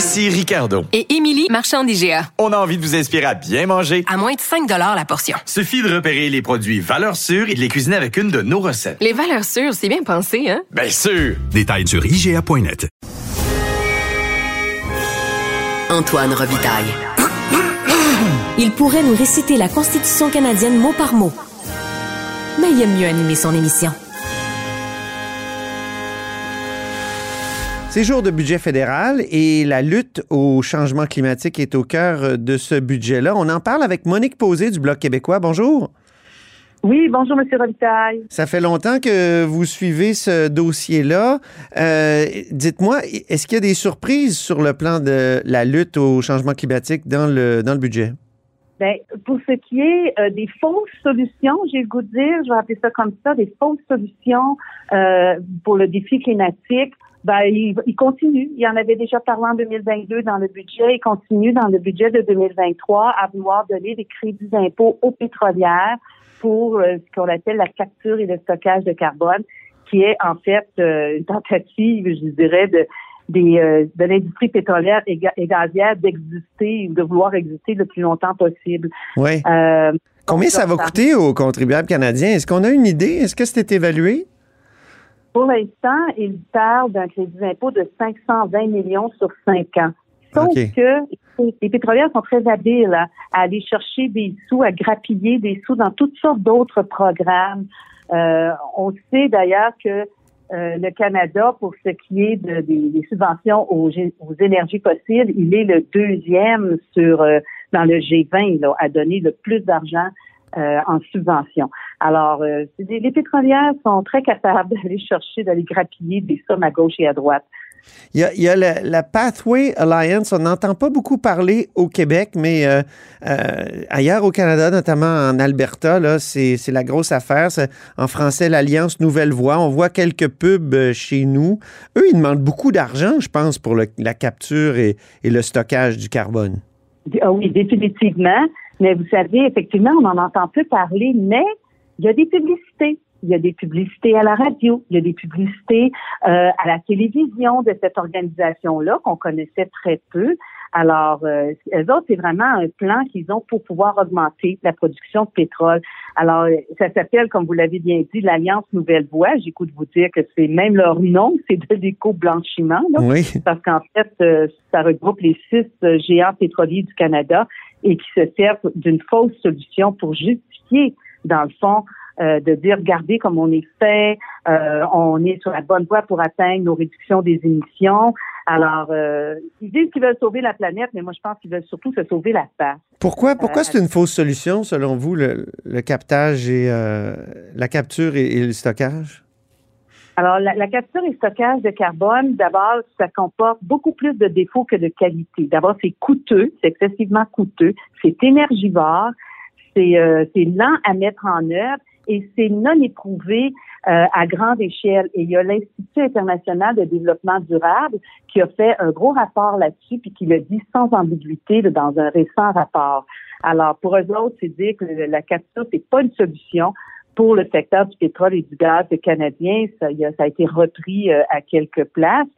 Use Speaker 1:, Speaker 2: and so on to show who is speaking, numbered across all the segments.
Speaker 1: Ici Ricardo.
Speaker 2: Et Émilie, marchand d'IGA.
Speaker 1: On a envie de vous inspirer à bien manger.
Speaker 2: À moins de 5 la portion.
Speaker 1: Suffit de repérer les produits valeurs sûres et de les cuisiner avec une de nos recettes.
Speaker 2: Les valeurs sûres, c'est bien pensé, hein?
Speaker 1: Bien sûr!
Speaker 3: Détails sur IGA.net.
Speaker 4: Antoine Robitaille.
Speaker 5: Il pourrait nous réciter la Constitution canadienne mot par mot. Mais il aime mieux animer son émission.
Speaker 6: C'est jour de budget fédéral et la lutte au changement climatique est au cœur de ce budget-là. On en parle avec Monique Posé du Bloc québécois. Bonjour.
Speaker 7: Oui, bonjour, M. Robitaille.
Speaker 6: Ça fait longtemps que vous suivez ce dossier-là. Euh, dites-moi, est-ce qu'il y a des surprises sur le plan de la lutte au changement climatique dans le, dans le budget?
Speaker 7: Bien, pour ce qui est euh, des fausses solutions, j'ai le goût de dire, je vais appeler ça comme ça, des fausses solutions euh, pour le défi climatique, ben, il, il, continue. Il en avait déjà parlé en 2022 dans le budget. Il continue dans le budget de 2023 à vouloir donner des crédits d'impôt aux pétrolières pour euh, ce qu'on appelle la capture et le stockage de carbone, qui est en fait euh, une tentative, je dirais, de des, euh, de l'industrie pétrolière et, gazière d'exister ou de vouloir exister le plus longtemps possible.
Speaker 6: Oui. Combien ça va coûter aux contribuables canadiens? Est-ce qu'on a une idée? Est-ce que c'était évalué?
Speaker 7: Pour l'instant, il parle d'un crédit d'impôt de 520 millions sur 5 ans. Sauf que les pétrolières sont très habiles à, aller chercher des sous, à grappiller des sous dans toutes sortes d'autres programmes. Euh, on sait d'ailleurs que euh, le Canada, pour ce qui est de, des, subventions aux, aux, énergies fossiles, il est le deuxième sur euh, dans le G20 là, à donner le plus d'argent euh, en subvention. Alors, euh, les, pétrolières sont très capables d'aller chercher, d'aller grappiller des sommes à gauche et à droite.
Speaker 6: Il y a, la, Pathway Alliance, on n'entend pas beaucoup parler au Québec, mais euh, ailleurs au Canada, notamment en Alberta, là, c'est, la grosse affaire. en français, l'Alliance Nouvelle Voie. On voit quelques pubs chez nous. Eux, ils demandent beaucoup d'argent, je pense, pour la capture et, et le stockage du carbone.
Speaker 7: Ah oui, définitivement. Mais vous savez, effectivement, on en entend peu parler, mais il y a des publicités. Il y a des publicités à la radio, il y a des publicités euh, à la télévision de cette organisation-là qu'on connaissait très peu. Alors, euh, eux autres, c'est vraiment un plan qu'ils ont pour pouvoir augmenter la production de pétrole. Alors, ça s'appelle, comme vous l'avez bien dit, l'Alliance Nouvelle Voie. J'écoute vous dire que c'est même leur nom, c'est de l'éco-blanchiment.
Speaker 6: Oui.
Speaker 7: Parce qu'en fait, euh, ça regroupe les six euh, géants pétroliers du Canada et qui se servent d'une fausse solution pour justifier, dans le fond, euh, de dire, regardez comme on est fait, euh, on est sur la bonne voie pour atteindre nos réductions des émissions. Alors, euh, ils disent qu'ils veulent sauver la planète, mais moi, je pense qu'ils veulent surtout se sauver la face.
Speaker 6: Pourquoi, pourquoi c'est une fausse solution, selon vous, le, captage et la capture et le stockage?
Speaker 7: Alors, la, capture et stockage de carbone, d'abord, ça comporte beaucoup plus de défauts que de qualité. D'abord, c'est coûteux, c'est excessivement coûteux, c'est énergivore, c'est euh, lent à mettre en œuvre et c'est non éprouvé euh, à grande échelle. Et il y a l'Institut international de développement durable qui a fait un gros rapport là-dessus puis qui le dit sans ambiguïté dans un récent rapport. Alors, pour eux autres, c'est dire que la capture, c'est pas une solution pour le secteur du pétrole et du gaz canadien. Ça, ça a été repris euh, à quelques places.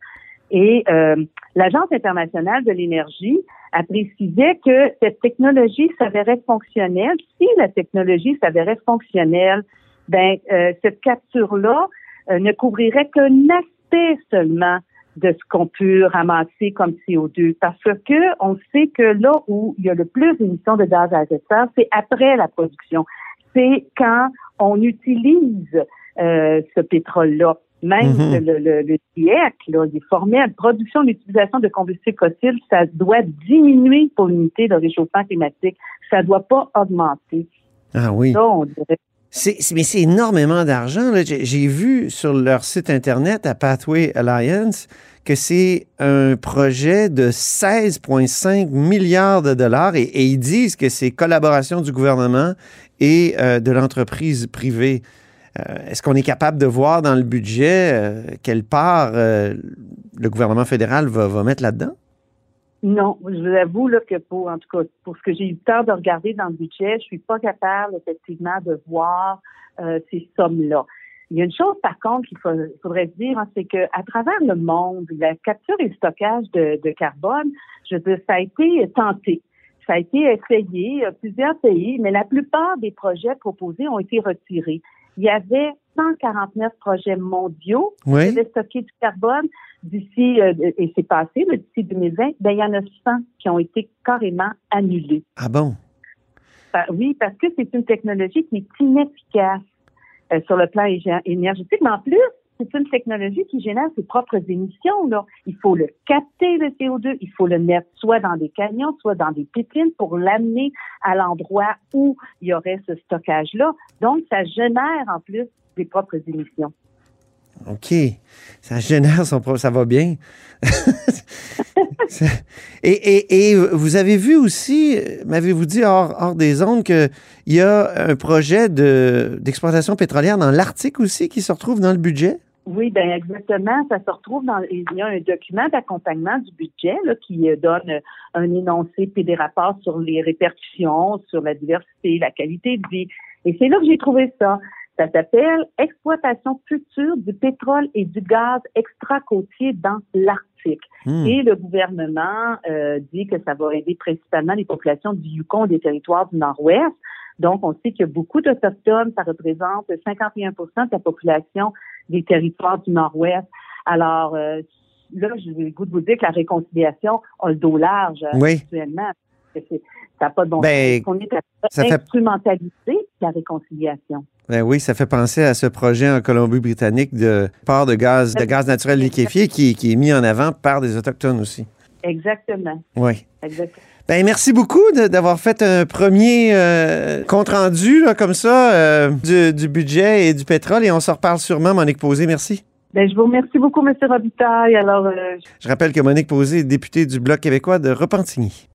Speaker 7: Et euh, l'Agence internationale de l'énergie a précisé que cette technologie s'avérait fonctionnelle. Si la technologie s'avérait fonctionnelle, ben euh, cette capture-là ne couvrirait qu'un aspect seulement de ce qu'on peut ramasser comme CO2 parce que on sait que là où il y a le plus d'émissions de gaz à effet de serre, c'est après la production. C'est quand on utilise euh, ce pétrole-là. Même mhm. le, le, le GIEC, là, il est formé à la production d'utilisation de combustibles fossiles, ça doit diminuer pour limiter le réchauffement climatique. Ça ne doit pas augmenter.
Speaker 6: Ah oui.
Speaker 7: Ça, on dirait
Speaker 6: C'est, mais c'est énormément d'argent. J'ai, vu sur leur site Internet à Pathway Alliance que c'est un projet de 16,5 milliards de dollars et, ils disent que c'est collaboration du gouvernement et euh, de l'entreprise privée. Euh, est-ce qu'on est capable de voir dans le budget euh, quelle part le gouvernement fédéral va mettre là-dedans?
Speaker 7: Non, je vous avoue là, que pour, en tout cas, pour ce que j'ai eu le temps de regarder dans le budget, je suis pas capable effectivement de voir euh, ces sommes-là. Il y a une chose, par contre, qu'il faudrait dire, hein, c'est que à travers le monde, la capture et le stockage de, de carbone, je veux dire, ça a été tenté. Ça a été essayé, euh, plusieurs pays, mais la plupart des projets proposés ont été retirés. Il y avait 149 projets mondiaux qui
Speaker 6: Oui.
Speaker 7: devaient stocker du carbone d'ici, euh, et c'est passé, d'ici 2020, ben, il y en a 100 qui ont été carrément annulés.
Speaker 6: Ah bon?
Speaker 7: Pa- Oui, parce que c'est une technologie qui est inefficace euh, sur le plan énergétique, mais en plus, c'est une technologie qui génère ses propres émissions. Là. Il faut le capter, le CO2, il faut le mettre soit dans des camions, soit dans des pipines pour l'amener à l'endroit où il y aurait ce stockage-là. Donc, ça génère en plus des propres émissions.
Speaker 6: OK. Ça génère son propre. Ça va bien. Et, et- et vous avez vu aussi, m'avez-vous dit hors, hors des ondes, qu'il y a un projet de- d'exploitation pétrolière dans l'Arctique aussi qui se retrouve dans le budget?
Speaker 7: Oui, ben exactement. Ça se retrouve dans. Il y a un document d'accompagnement du budget là, qui euh, donne un énoncé puis des rapports sur les répercussions, sur la diversité, la qualité de vie. Et c'est là que j'ai trouvé ça. Ça s'appelle Exploitation future du pétrole et du gaz extra-côtier dans l'Arctique.
Speaker 6: Hmm.
Speaker 7: Et le gouvernement euh, dit que ça va aider principalement les populations du Yukon des territoires du Nord-Ouest. Donc, on sait qu'il y a beaucoup d'Autochtones. Ça représente 51 de la population des territoires du Nord-Ouest. Alors, euh, là, j'ai le goût de vous dire que la réconciliation a le dos large euh,
Speaker 6: Oui.
Speaker 7: actuellement. Ça n'a pas de bon
Speaker 6: Ben,
Speaker 7: sens. On est à
Speaker 6: ça fait-
Speaker 7: instrumentaliser la réconciliation.
Speaker 6: Ben oui, ça fait penser à ce projet en Colombie-Britannique de port de gaz, de gaz naturel liquéfié qui, qui est mis en avant par des Autochtones aussi.
Speaker 7: Exactement.
Speaker 6: Oui.
Speaker 7: Exactement.
Speaker 6: Ben, merci beaucoup d'avoir fait un premier euh, compte-rendu comme ça euh, du, du budget et du pétrole et on se reparle sûrement, Monique Posé. Merci.
Speaker 7: Ben, je vous remercie beaucoup, M. Robitaille. Alors, euh,
Speaker 6: Je rappelle que Monique Posé est députée du Bloc québécois de Repentigny.